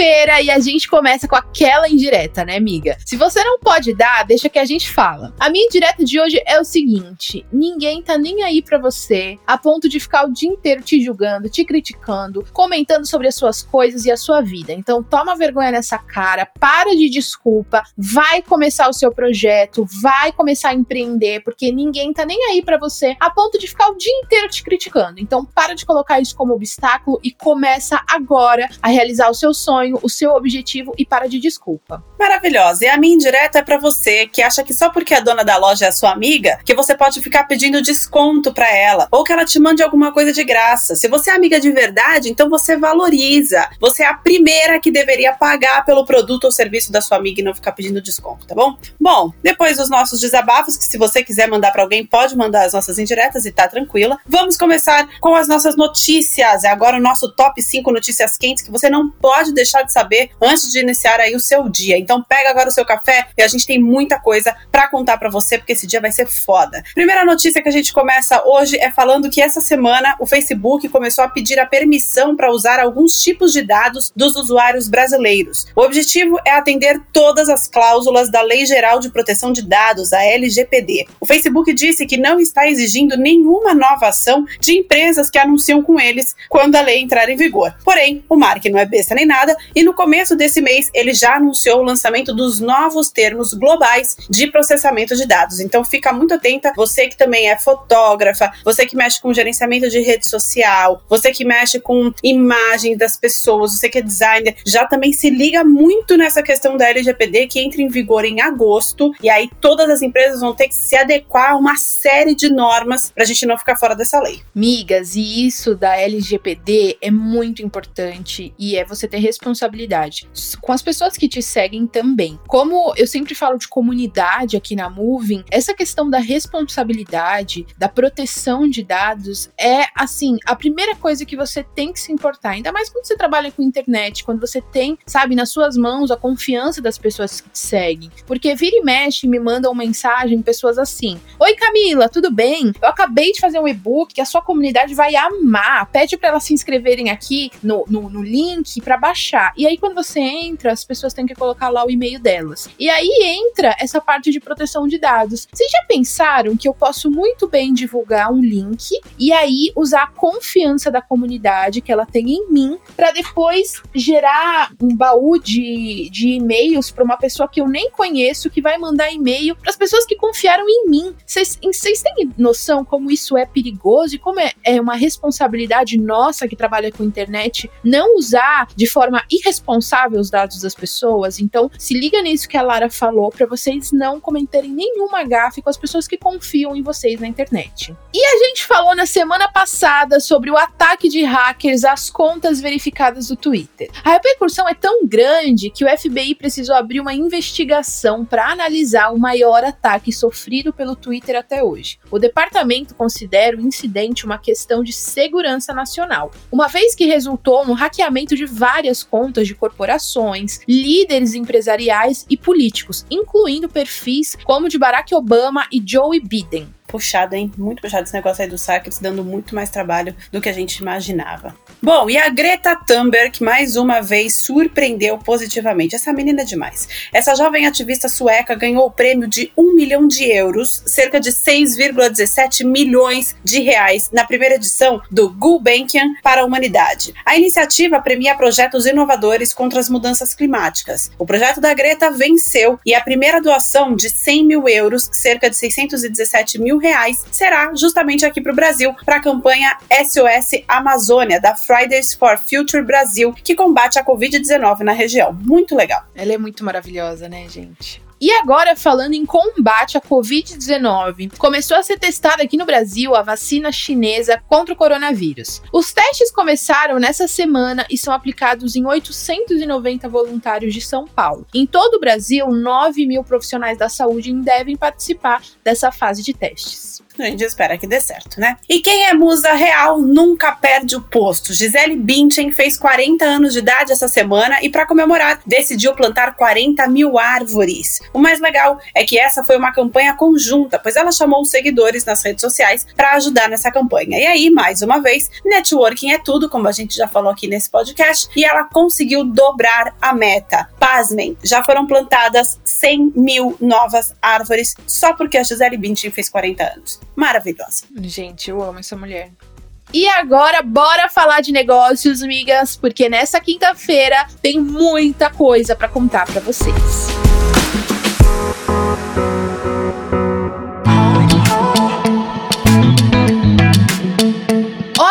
Quinta-feira e a gente começa com aquela indireta, né, amiga? Se você não pode dar, deixa que a gente fala. A minha indireta de hoje é o seguinte: ninguém tá nem aí para você a ponto de ficar o dia inteiro te julgando, te criticando, comentando sobre as suas coisas e a sua vida. Então toma vergonha nessa cara, para de desculpa, vai começar o seu projeto, vai começar a empreender, porque ninguém tá nem aí para você a ponto de ficar o dia inteiro te criticando. Então para de colocar isso como obstáculo e começa agora a realizar o seu sonho, o seu objetivo e para de desculpa. Maravilhosa. E a minha indireta é para você que acha que só porque a dona da loja é sua amiga, que você pode ficar pedindo desconto para ela ou que ela te mande alguma coisa de graça. Se você é amiga de verdade, então você valoriza. Você é a primeira que deveria pagar pelo produto ou serviço da sua amiga e não ficar pedindo desconto, tá bom? Bom, depois dos nossos desabafos, que se você quiser mandar para alguém, pode mandar as nossas indiretas e tá tranquila. Vamos começar com as nossas notícias. É agora o nosso top 5 notícias quentes que você não pode deixar de saber antes de iniciar aí o seu dia. Então pega agora o seu café e a gente tem muita coisa para contar para você porque esse dia vai ser foda. Primeira notícia que a gente começa hoje é falando que essa semana o Facebook começou a pedir a permissão para usar alguns tipos de dados dos usuários brasileiros. O objetivo é atender todas as cláusulas da Lei Geral de Proteção de Dados, a LGPD. O Facebook disse que não está exigindo nenhuma nova ação de empresas que anunciam com eles quando a lei entrar em vigor. Porém, o Mark não é besta nem nada, e no começo desse mês ele já anunciou o lançamento dos novos termos globais de processamento de dados. Então fica muito atenta, você que também é fotógrafa, você que mexe com gerenciamento de rede social, você que mexe com imagens das pessoas, você que é designer, já também se liga muito nessa questão da LGPD que entra em vigor em agosto, e aí todas as empresas vão ter que se adequar a uma série de normas para a gente não ficar fora dessa lei. Migas, e isso da LGPD é muito importante e é você ter responsabilidade com as pessoas que te seguem também. Como eu sempre falo de comunidade aqui na Moving, essa questão da responsabilidade, da proteção de dados é assim, a primeira coisa que você tem que se importar, ainda mais quando você trabalha com internet, quando você tem, sabe, nas suas mãos a confiança das pessoas que te seguem. Porque vira e mexe me mandam mensagem pessoas assim: "Oi Camila, tudo bem? Eu acabei de fazer um e-book que a sua comunidade vai amar. Pede para elas se inscreverem aqui no, no, no link para baixar. E aí, quando você entra, as pessoas têm que colocar lá o e-mail delas. E aí entra essa parte de proteção de dados. Vocês já pensaram que eu posso muito bem divulgar um link e aí usar a confiança da comunidade que ela tem em mim para depois gerar um baú de, de e-mails para uma pessoa que eu nem conheço que vai mandar e-mail para as pessoas que confiaram em mim? Vocês têm noção como isso é perigoso e como é, é uma responsabilidade nossa que trabalha com internet não usar de forma irresponsável os dados das pessoas. Então, se liga nisso que a Lara falou para vocês não cometerem nenhuma gafe com as pessoas que confiam em vocês na internet. E a gente falou na semana passada sobre o ataque de hackers às contas verificadas do Twitter. A repercussão é tão grande que o FBI precisou abrir uma investigação para analisar o maior ataque sofrido pelo Twitter até hoje. O departamento considera o incidente uma questão de segurança nacional, uma vez que resultou no hackeamento de várias contas de corporações, líderes empresariais e políticos, incluindo perfis como de Barack Obama e Joe Biden. Puxado, hein? Muito puxado esse negócio aí do Sacres, dando muito mais trabalho do que a gente imaginava. Bom, e a Greta Thunberg, mais uma vez, surpreendeu positivamente. Essa menina é demais. Essa jovem ativista sueca ganhou o prêmio de 1 milhão de euros, cerca de 6,17 milhões de reais, na primeira edição do Gulbenkian para a Humanidade. A iniciativa premia projetos inovadores contra as mudanças climáticas. O projeto da Greta venceu e a primeira doação de 100 mil euros, cerca de 617 mil reais será justamente aqui para o Brasil, para a campanha SOS Amazônia, da Fridays for Future Brasil, que combate a Covid-19 na região. Muito legal. Ela é muito maravilhosa, né, gente? E agora, falando em combate à Covid-19, começou a ser testada aqui no Brasil a vacina chinesa contra o coronavírus. Os testes começaram nessa semana e são aplicados em 890 voluntários de São Paulo. Em todo o Brasil, 9 mil profissionais da saúde devem participar dessa fase de testes. A gente espera que dê certo, né? E quem é musa real nunca perde o posto. Gisele Bündchen fez 40 anos de idade essa semana e, para comemorar, decidiu plantar 40 mil árvores. O mais legal é que essa foi uma campanha conjunta, pois ela chamou os seguidores nas redes sociais para ajudar nessa campanha. E aí, mais uma vez, networking é tudo, como a gente já falou aqui nesse podcast, e ela conseguiu dobrar a meta. Pasmem, já foram plantadas 100 mil novas árvores só porque a Gisele Bündchen fez 40 anos maravilhosa. Gente, eu amo essa mulher. E agora, bora falar de negócios, migas, porque nessa quinta-feira tem muita coisa para contar para vocês.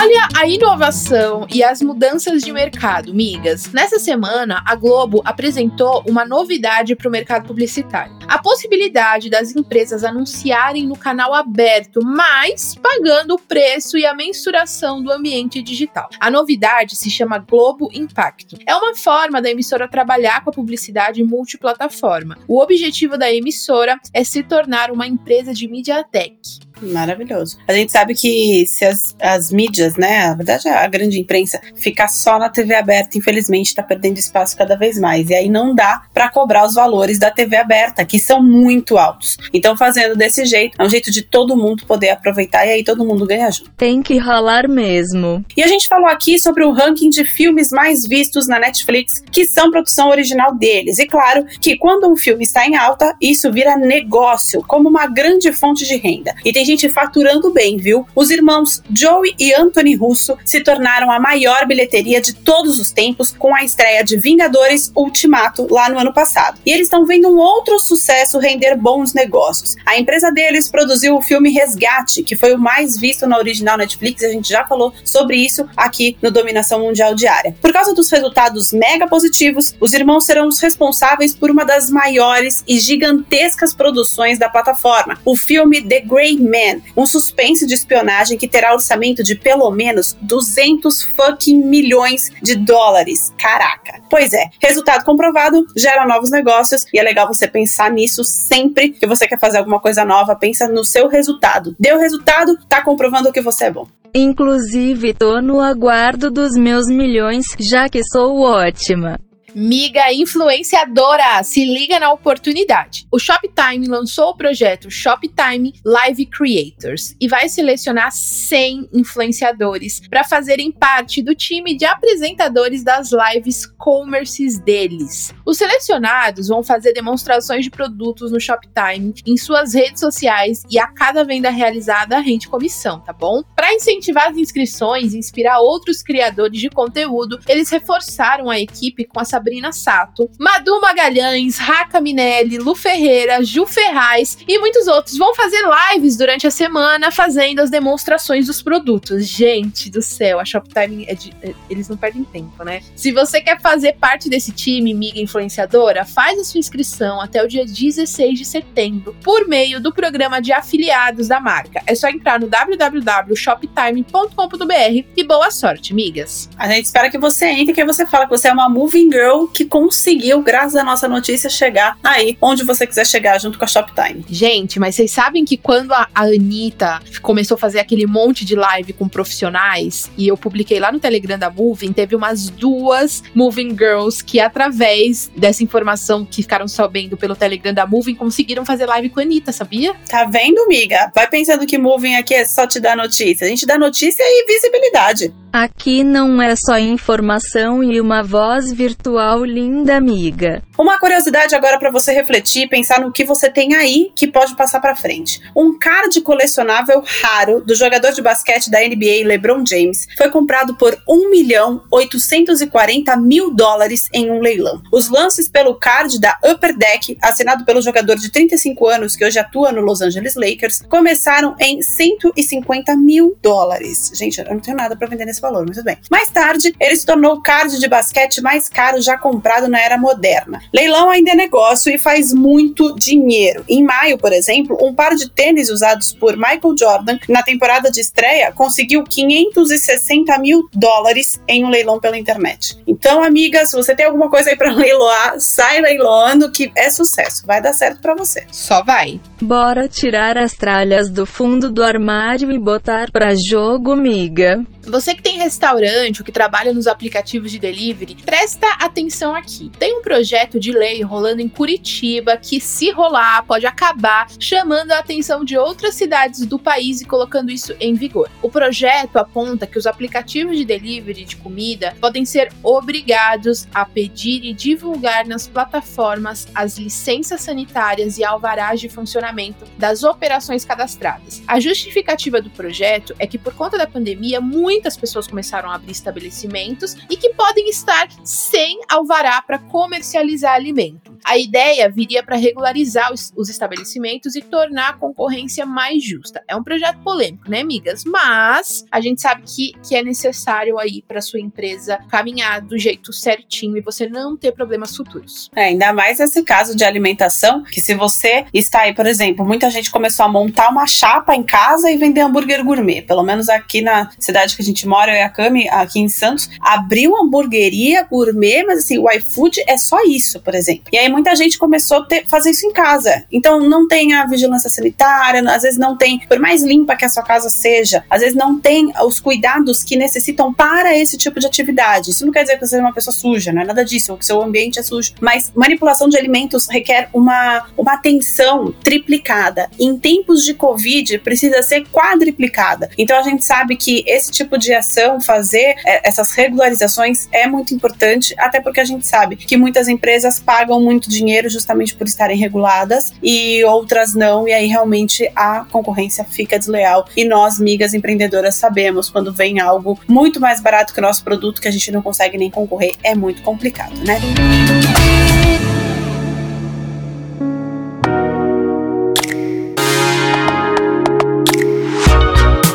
Olha a inovação e as mudanças de mercado, migas. Nessa semana, a Globo apresentou uma novidade para o mercado publicitário: a possibilidade das empresas anunciarem no canal aberto, mas pagando o preço e a mensuração do ambiente digital. A novidade se chama Globo Impacto. É uma forma da emissora trabalhar com a publicidade multiplataforma. O objetivo da emissora é se tornar uma empresa de MediaTek. Maravilhoso. A gente sabe que se as, as mídias, né, na verdade a grande imprensa, ficar só na TV aberta, infelizmente está perdendo espaço cada vez mais. E aí não dá para cobrar os valores da TV aberta, que são muito altos. Então, fazendo desse jeito, é um jeito de todo mundo poder aproveitar e aí todo mundo ganha junto. Tem que rolar mesmo. E a gente falou aqui sobre o ranking de filmes mais vistos na Netflix, que são produção original deles. E claro que quando um filme está em alta, isso vira negócio, como uma grande fonte de renda. E tem gente faturando bem, viu? Os irmãos Joey e Anthony Russo se tornaram a maior bilheteria de todos os tempos com a estreia de Vingadores Ultimato lá no ano passado. E eles estão vendo um outro sucesso render bons negócios. A empresa deles produziu o filme Resgate, que foi o mais visto na original Netflix, a gente já falou sobre isso aqui no Dominação Mundial Diária. Por causa dos resultados mega positivos, os irmãos serão os responsáveis por uma das maiores e gigantescas produções da plataforma, o filme The Grey Man Man, um suspense de espionagem que terá orçamento de pelo menos 200 fucking milhões de dólares. Caraca. Pois é, resultado comprovado gera novos negócios e é legal você pensar nisso sempre que você quer fazer alguma coisa nova, pensa no seu resultado. Deu resultado, tá comprovando que você é bom. Inclusive, tô no aguardo dos meus milhões, já que sou ótima. Miga influenciadora, se liga na oportunidade. O Shoptime lançou o projeto Shoptime Live Creators e vai selecionar 100 influenciadores para fazerem parte do time de apresentadores das lives commerces deles. Os selecionados vão fazer demonstrações de produtos no Shoptime em suas redes sociais e a cada venda realizada rende comissão, tá bom? Para incentivar as inscrições e inspirar outros criadores de conteúdo, eles reforçaram a equipe com essa Sabrina Sato, Madu Magalhães, Raca Minelli, Lu Ferreira, Ju Ferraz e muitos outros vão fazer lives durante a semana fazendo as demonstrações dos produtos. Gente do céu, a Shoptime é de, é, eles não perdem tempo, né? Se você quer fazer parte desse time, miga influenciadora, faz a sua inscrição até o dia 16 de setembro por meio do programa de afiliados da marca. É só entrar no www.shoptime.com.br e boa sorte, migas. A gente espera que você entre, que você fala que você é uma moving girl Girl que conseguiu, graças à nossa notícia, chegar aí onde você quiser chegar junto com a Shoptime. Gente, mas vocês sabem que quando a, a Anitta começou a fazer aquele monte de live com profissionais, e eu publiquei lá no Telegram da Moving, teve umas duas Moving Girls que, através dessa informação que ficaram sabendo pelo Telegram da Moving, conseguiram fazer live com a Anitta, sabia? Tá vendo, amiga? Vai pensando que Moving aqui é só te dar notícia. A gente dá notícia e visibilidade. Aqui não é só informação e uma voz virtual linda amiga. Uma curiosidade agora para você refletir e pensar no que você tem aí que pode passar para frente. Um card colecionável raro do jogador de basquete da NBA LeBron James foi comprado por 1 milhão 840 mil dólares em um leilão. Os lances pelo card da Upper Deck, assinado pelo jogador de 35 anos que hoje atua no Los Angeles Lakers, começaram em 150 mil dólares. Gente, eu não tenho nada para vender nesse esse valor, mas tudo bem. Mais tarde, ele se tornou o card de basquete mais caro já comprado na era moderna. Leilão ainda é negócio e faz muito dinheiro. Em maio, por exemplo, um par de tênis usados por Michael Jordan na temporada de estreia conseguiu 560 mil dólares em um leilão pela internet. Então, amigas, se você tem alguma coisa aí para leiloar, sai leiloando que é sucesso. Vai dar certo para você. Só vai. Bora tirar as tralhas do fundo do armário e botar pra jogo, miga. Você que tem restaurante ou que trabalha nos aplicativos de delivery, presta atenção aqui. Tem um projeto de lei rolando em Curitiba que, se rolar, pode acabar chamando a atenção de outras cidades do país e colocando isso em vigor. O projeto aponta que os aplicativos de delivery de comida podem ser obrigados a pedir e divulgar nas plataformas as licenças sanitárias e alvarás de funcionamento das operações cadastradas. A justificativa do projeto é que, por conta da pandemia, muitas pessoas começaram a abrir estabelecimentos e que podem estar sem alvará para comercializar alimento. A ideia viria para regularizar os, os, estabelecimentos e tornar a concorrência mais justa. É um projeto polêmico, né, amigas? Mas a gente sabe que, que é necessário aí para sua empresa caminhar do jeito certinho e você não ter problemas futuros. É, ainda mais nesse caso de alimentação, que se você está aí, por exemplo, muita gente começou a montar uma chapa em casa e vender hambúrguer gourmet. Pelo menos aqui na cidade que a gente mora, eu e a Cami, aqui em Santos, abriu hamburgueria gourmet, mas assim, o iFood é só isso, por exemplo. E aí muita gente começou a ter, fazer isso em casa. Então não tem a vigilância sanitária, às vezes não tem, por mais limpa que a sua casa seja, às vezes não tem os cuidados que necessitam para esse tipo de atividade. Isso não quer dizer que você é uma pessoa suja, não é nada disso, ou que seu ambiente é sujo. Mas manipulação de alimentos requer uma, uma atenção triplicada. Em tempos de Covid, precisa ser quadriplicada. Então a gente sabe que esse tipo de ação, fazer é, essas regularizações é muito importante, até porque a gente sabe que muitas empresas pagam muito dinheiro justamente por estarem reguladas e outras não, e aí realmente a concorrência fica desleal. E nós, migas empreendedoras, sabemos quando vem algo muito mais barato que o nosso produto que a gente não consegue nem concorrer, é muito complicado, né?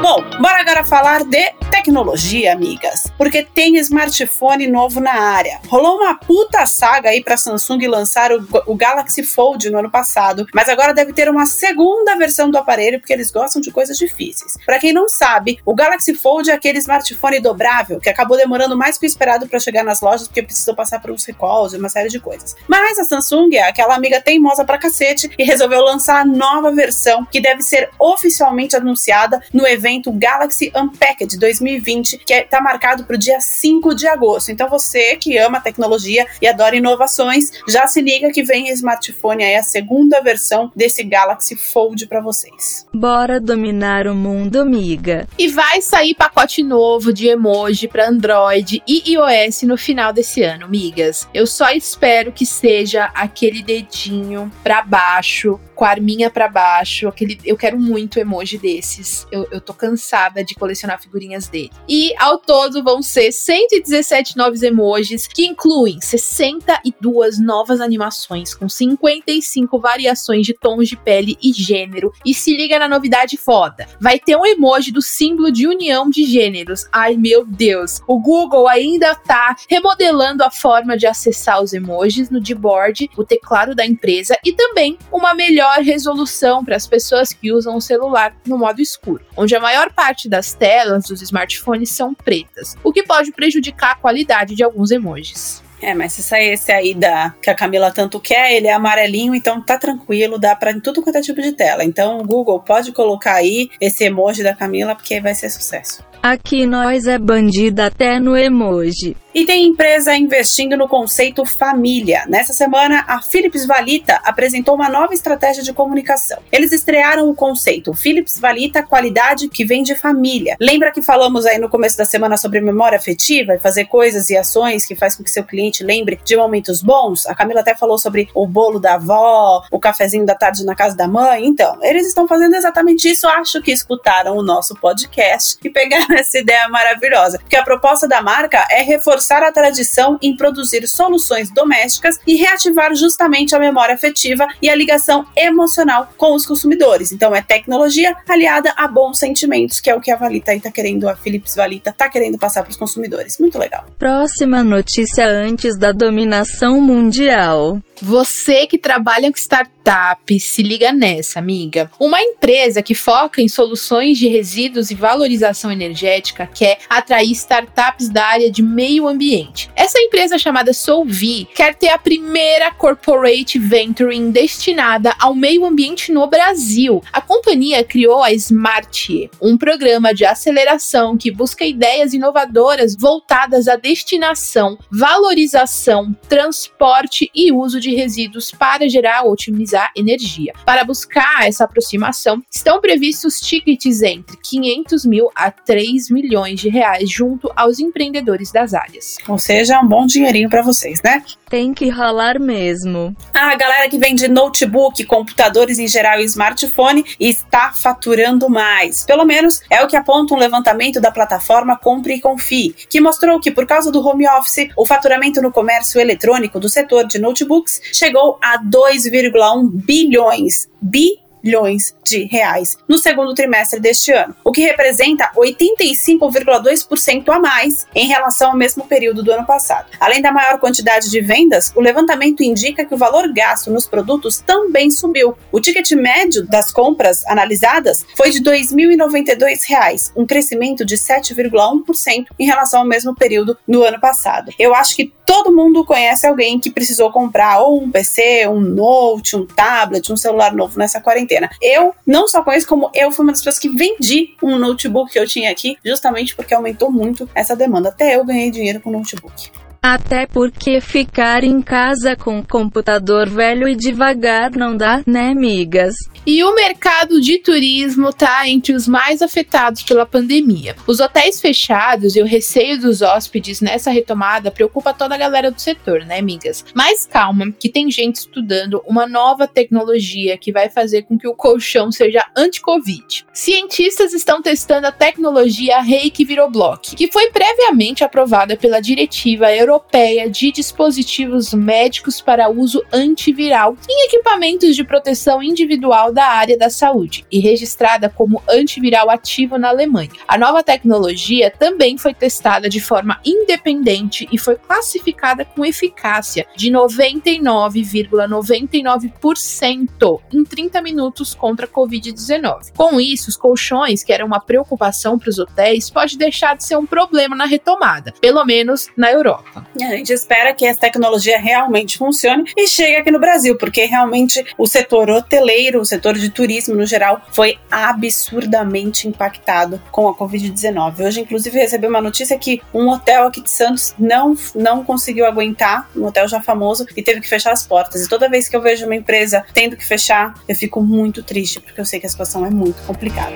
Bom, bora agora falar de tecnologia, amigas, porque tem smartphone novo na área. Rolou uma puta saga aí para Samsung lançar o, o, Galaxy Fold no ano passado, mas agora deve ter uma segunda versão do aparelho porque eles gostam de coisas difíceis. Para quem não sabe, o Galaxy Fold é aquele smartphone dobrável que acabou demorando mais que o esperado para chegar nas lojas porque precisou passar por uns recalls e uma série de coisas. Mas a Samsung é aquela amiga teimosa pra cacete e resolveu lançar a nova versão que deve ser oficialmente anunciada no evento evento Galaxy Unpacked 2020, que está é, marcado para o dia 5 de agosto. Então você que ama tecnologia e adora inovações, já se liga que vem smartphone aí, a segunda versão desse Galaxy Fold para vocês. Bora dominar o mundo, amiga. E vai sair pacote novo de emoji para Android e iOS no final desse ano, amigas. Eu só espero que seja aquele dedinho para baixo com a arminha para baixo. Aquele, eu quero muito emoji desses. Eu, eu tô cansada de colecionar figurinhas dele. E ao todo vão ser 117 novos emojis, que incluem 62 novas animações com 55 variações de tons de pele e gênero. E se liga na novidade foda. Vai ter um emoji do símbolo de união de gêneros. Ai meu Deus. O Google ainda tá remodelando a forma de acessar os emojis no Gboard, o teclado da empresa e também uma melhor melhor resolução para as pessoas que usam o celular no modo escuro, onde a maior parte das telas dos smartphones são pretas, o que pode prejudicar a qualidade de alguns emojis. É, mas se sair esse aí da que a Camila tanto quer, ele é amarelinho, então tá tranquilo, dá para tudo quanto é tipo de tela. Então, Google pode colocar aí esse emoji da Camila porque vai ser sucesso. Aqui nós é bandida até no emoji. E tem empresa investindo no conceito família. Nessa semana, a Philips Valita apresentou uma nova estratégia de comunicação. Eles estrearam o conceito Philips Valita qualidade que vem de família. Lembra que falamos aí no começo da semana sobre memória afetiva e fazer coisas e ações que faz com que seu cliente lembre de momentos bons? A Camila até falou sobre o bolo da avó, o cafezinho da tarde na casa da mãe. Então, eles estão fazendo exatamente isso. Acho que escutaram o nosso podcast e pegaram essa ideia maravilhosa. Porque a proposta da marca é reforçar reforçar a tradição em produzir soluções domésticas e reativar justamente a memória afetiva e a ligação emocional com os consumidores. Então é tecnologia aliada a bons sentimentos, que é o que a Valita está querendo, a Philips Valita está querendo passar para os consumidores. Muito legal. Próxima notícia antes da dominação mundial. Você que trabalha com startup, se liga nessa, amiga. Uma empresa que foca em soluções de resíduos e valorização energética quer atrair startups da área de meio ambiente. Essa empresa chamada Solvi quer ter a primeira corporate venturing destinada ao meio ambiente no Brasil. A companhia criou a Smart, um programa de aceleração que busca ideias inovadoras voltadas à destinação, valorização, transporte e uso de resíduos para gerar ou otimizar energia. Para buscar essa aproximação, estão previstos tickets entre 500 mil a 3 milhões de reais junto aos empreendedores das áreas. Ou seja, um bom dinheirinho para vocês, né? Tem que rolar mesmo. A galera que vende notebook, computadores em geral e smartphone está faturando mais. Pelo menos é o que aponta um levantamento da plataforma Compre e Confie, que mostrou que por causa do home office, o faturamento no comércio eletrônico do setor de notebooks chegou a 2,1 bilhões. Bi bilhões de reais no segundo trimestre deste ano, o que representa 85,2% a mais em relação ao mesmo período do ano passado. Além da maior quantidade de vendas, o levantamento indica que o valor gasto nos produtos também subiu. O ticket médio das compras analisadas foi de R$ 2.092, um crescimento de 7,1% em relação ao mesmo período do ano passado. Eu acho que todo mundo conhece alguém que precisou comprar ou um PC, um note, um tablet, um celular novo nessa quarentena. Eu não só conheço, como eu fui uma das pessoas que vendi um notebook que eu tinha aqui, justamente porque aumentou muito essa demanda. Até eu ganhei dinheiro com notebook. Até porque ficar em casa com computador velho e devagar não dá, né, amigas? E o mercado de turismo está entre os mais afetados pela pandemia. Os hotéis fechados e o receio dos hóspedes nessa retomada preocupa toda a galera do setor, né, amigas? Mas calma, que tem gente estudando uma nova tecnologia que vai fazer com que o colchão seja anti-Covid. Cientistas estão testando a tecnologia Reiki Viroblock, que foi previamente aprovada pela diretiva europeia de dispositivos médicos para uso antiviral em equipamentos de proteção individual da área da saúde e registrada como antiviral ativo na Alemanha. A nova tecnologia também foi testada de forma independente e foi classificada com eficácia de 99,99% em 30 minutos contra a Covid-19. Com isso, os colchões, que eram uma preocupação para os hotéis, pode deixar de ser um problema na retomada, pelo menos na Europa. A gente espera que essa tecnologia realmente funcione e chegue aqui no Brasil, porque realmente o setor hoteleiro, o setor de turismo no geral foi absurdamente impactado com a Covid-19. Hoje, inclusive, recebi uma notícia que um hotel aqui de Santos não, não conseguiu aguentar, um hotel já famoso, e teve que fechar as portas. E toda vez que eu vejo uma empresa tendo que fechar, eu fico muito triste, porque eu sei que a situação é muito complicada.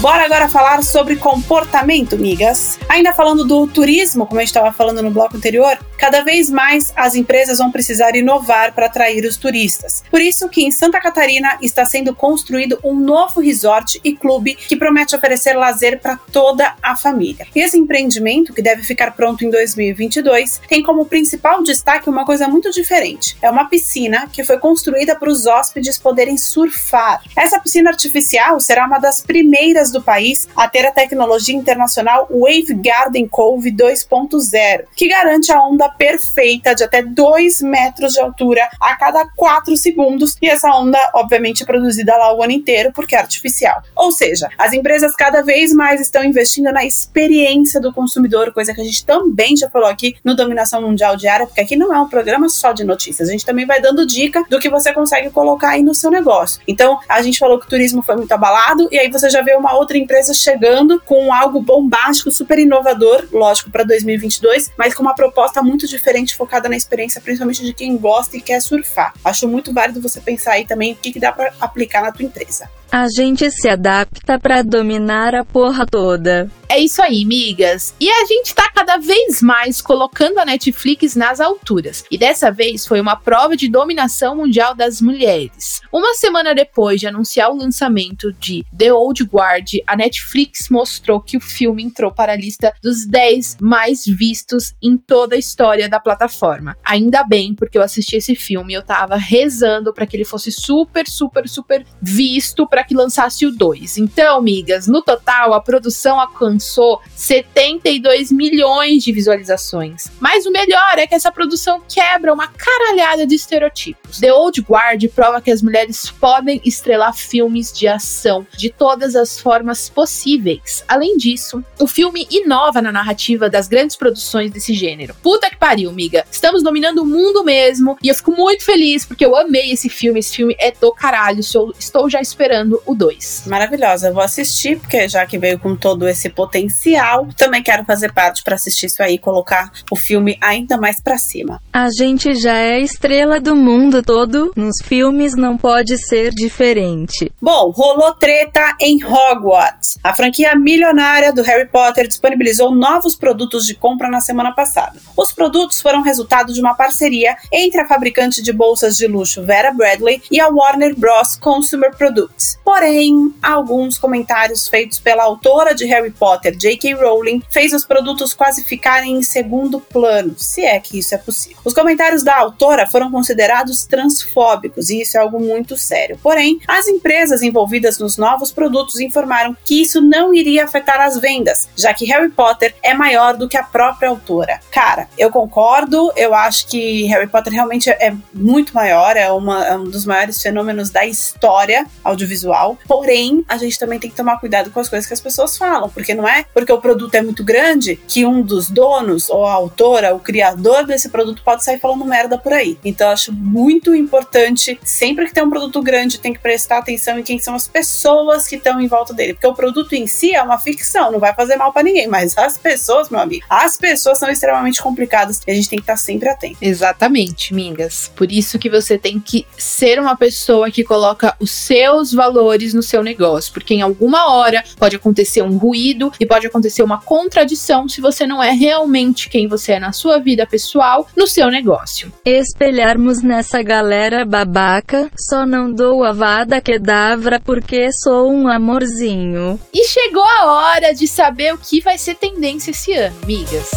Bora agora falar sobre comportamento, migas. Ainda falando do turismo, como a gente estava falando no bloco anterior, cada vez mais as empresas vão precisar inovar para atrair os turistas. Por isso que em Santa Catarina está sendo construído um novo resort e clube que promete oferecer lazer para toda a família. Esse empreendimento, que deve ficar pronto em 2022, tem como principal destaque uma coisa muito diferente. É uma piscina que foi construída para os hóspedes poderem surfar. Essa piscina artificial será uma das primeiras do país a ter a tecnologia internacional Wave Garden Cove 2.0, que garante a onda perfeita de até 2 metros de altura a cada 4 segundos, e essa onda, obviamente, é produzida lá o ano inteiro porque é artificial. Ou seja, as empresas cada vez mais estão investindo na experiência do consumidor, coisa que a gente também já falou aqui no Dominação Mundial Diária, porque aqui não é um programa só de notícias, a gente também vai dando dica do que você consegue colocar aí no seu negócio. Então, a gente falou que o turismo foi muito abalado, e aí você já vê uma outra empresa chegando com algo bombástico, super inovador, lógico, para 2022, mas com uma proposta muito diferente, focada na experiência, principalmente de quem gosta e quer surfar. Acho muito válido você pensar aí também o que, que dá para aplicar na tua empresa. A gente se adapta pra dominar a porra toda. É isso aí, migas. E a gente tá cada vez mais colocando a Netflix nas alturas. E dessa vez foi uma prova de dominação mundial das mulheres. Uma semana depois de anunciar o lançamento de The Old Guard, a Netflix mostrou que o filme entrou para a lista dos 10 mais vistos em toda a história da plataforma. Ainda bem, porque eu assisti esse filme e eu tava rezando para que ele fosse super, super, super visto para que lançasse o 2. Então, migas, no total a produção alcançou alcançou 72 milhões de visualizações. Mas o melhor é que essa produção quebra uma caralhada de estereotipos. The Old Guard prova que as mulheres podem estrelar filmes de ação de todas as formas possíveis. Além disso, o filme inova na narrativa das grandes produções desse gênero. Puta que pariu, miga. Estamos dominando o mundo mesmo e eu fico muito feliz porque eu amei esse filme. Esse filme é do caralho. Estou já esperando o 2. Maravilhosa. Eu vou assistir porque já que veio com todo esse potencial potencial. Também quero fazer parte para assistir isso aí e colocar o filme ainda mais para cima. A gente já é estrela do mundo todo, nos filmes não pode ser diferente. Bom, rolou treta em Hogwarts. A franquia milionária do Harry Potter disponibilizou novos produtos de compra na semana passada. Os produtos foram resultado de uma parceria entre a fabricante de bolsas de luxo Vera Bradley e a Warner Bros. Consumer Products. Porém, alguns comentários feitos pela autora de Harry Potter J.K. Rowling, fez os produtos quase ficarem em segundo plano, se é que isso é possível. Os comentários da autora foram considerados transfóbicos e isso é algo muito sério. Porém, as empresas envolvidas nos novos produtos informaram que isso não iria afetar as vendas, já que Harry Potter é maior do que a própria autora. Cara, eu concordo, eu acho que Harry Potter realmente é muito maior, é, uma, é um dos maiores fenômenos da história audiovisual. Porém, a gente também tem que tomar cuidado com as coisas que as pessoas falam, porque não é porque o produto é muito grande que um dos donos, ou a autora, o criador desse produto pode sair falando merda por aí. Então acho muito importante, sempre que tem um produto grande, tem que prestar atenção em quem são as pessoas que estão em volta dele. Porque o produto em si é uma ficção, não vai fazer mal para ninguém, mas as pessoas, meu amigo, as pessoas são extremamente complicadas e a gente tem que estar sempre atento. Exatamente, Mingas. Por isso que você tem que ser uma pessoa que coloca os seus valores no seu negócio, porque em alguma hora pode acontecer um ruído e pode acontecer uma contradição se você não é realmente quem você é na sua vida pessoal, no seu negócio. Espelharmos nessa galera babaca, só não dou a vada davra porque sou um amorzinho. E chegou a hora de saber o que vai ser tendência esse ano, migas.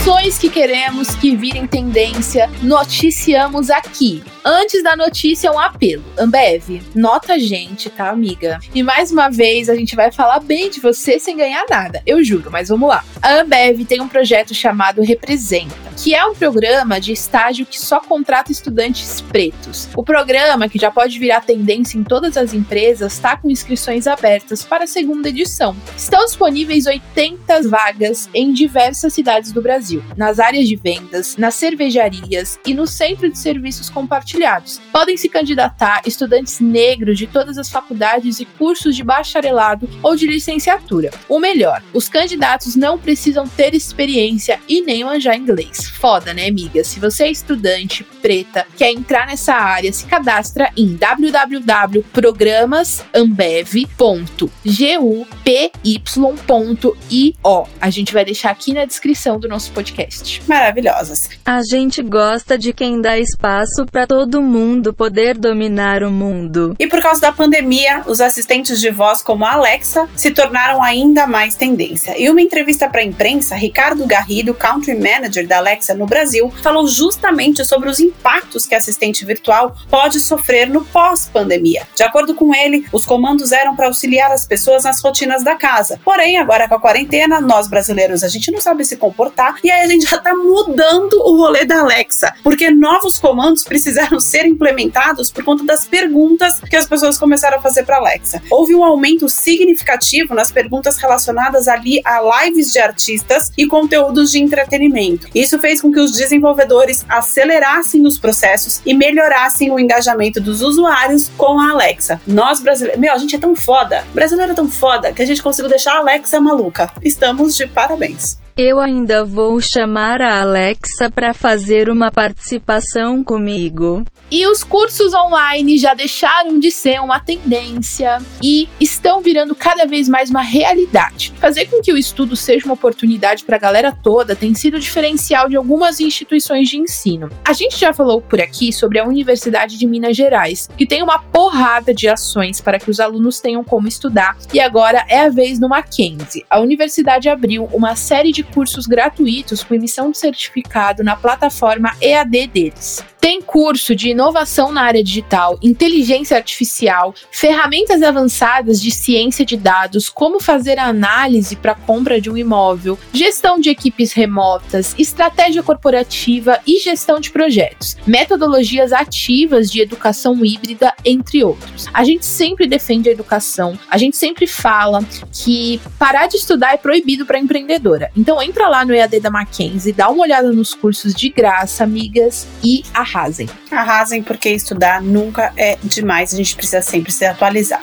Ações que queremos que virem tendência, noticiamos aqui. Antes da notícia, um apelo. Ambev, nota a gente, tá, amiga? E mais uma vez, a gente vai falar bem de você sem ganhar nada, eu juro, mas vamos lá. A Ambev tem um projeto chamado Representa, que é um programa de estágio que só contrata estudantes pretos. O programa, que já pode virar tendência em todas as empresas, está com inscrições abertas para a segunda edição. Estão disponíveis 80 vagas em diversas cidades do Brasil, nas áreas de vendas, nas cervejarias e no centro de serviços compartilhados compartilhados. Podem se candidatar estudantes negros de todas as faculdades e cursos de bacharelado ou de licenciatura. O melhor, os candidatos não precisam ter experiência e nem manjar inglês. Foda, né, amiga? Se você é estudante preta, quer entrar nessa área, se cadastra em www.programas.ambev.gupy.io. A gente vai deixar aqui na descrição do nosso podcast. Maravilhosas. A gente gosta de quem dá espaço para todo mundo poder dominar o mundo. E por causa da pandemia, os assistentes de voz como a Alexa se tornaram ainda mais tendência. E uma entrevista para a imprensa, Ricardo Garrido, country manager da Alexa no Brasil, falou justamente sobre os impactos que a assistente virtual pode sofrer no pós-pandemia. De acordo com ele, os comandos eram para auxiliar as pessoas nas rotinas da casa. Porém, agora com a quarentena, nós brasileiros a gente não sabe se comportar e aí a gente já está mudando o rolê da Alexa, porque novos comandos precisaram ser implementados por conta das perguntas que as pessoas começaram a fazer para Alexa. Houve um aumento significativo nas perguntas relacionadas ali a lives de artistas e conteúdos de entretenimento. Isso fez com que os desenvolvedores acelerassem os processos e melhorassem o engajamento dos usuários com a Alexa. Nós brasileiros, meu, a gente é tão foda, brasileiro é tão foda que a gente conseguiu deixar a Alexa maluca. Estamos de parabéns. Eu ainda vou chamar a Alexa para fazer uma participação comigo. E os cursos online já deixaram de ser uma tendência e estão virando cada vez mais uma realidade. Fazer com que o estudo seja uma oportunidade para a galera toda tem sido diferencial de algumas instituições de ensino. A gente já falou por aqui sobre a Universidade de Minas Gerais, que tem uma porrada de ações para que os alunos tenham como estudar, e agora é a vez no Mackenzie. A universidade abriu uma série de cursos gratuitos com emissão de certificado na plataforma EAD deles. Tem curso de inovação na área digital, inteligência artificial, ferramentas avançadas de ciência de dados, como fazer a análise para compra de um imóvel, gestão de equipes remotas, estratégia corporativa e gestão de projetos, metodologias ativas de educação híbrida, entre outros. A gente sempre defende a educação, a gente sempre fala que parar de estudar é proibido para empreendedora. Então entra lá no EAD da Mackenzie, dá uma olhada nos cursos de graça, amigas, e a arrasem. Arrasem porque estudar nunca é demais, a gente precisa sempre se atualizar.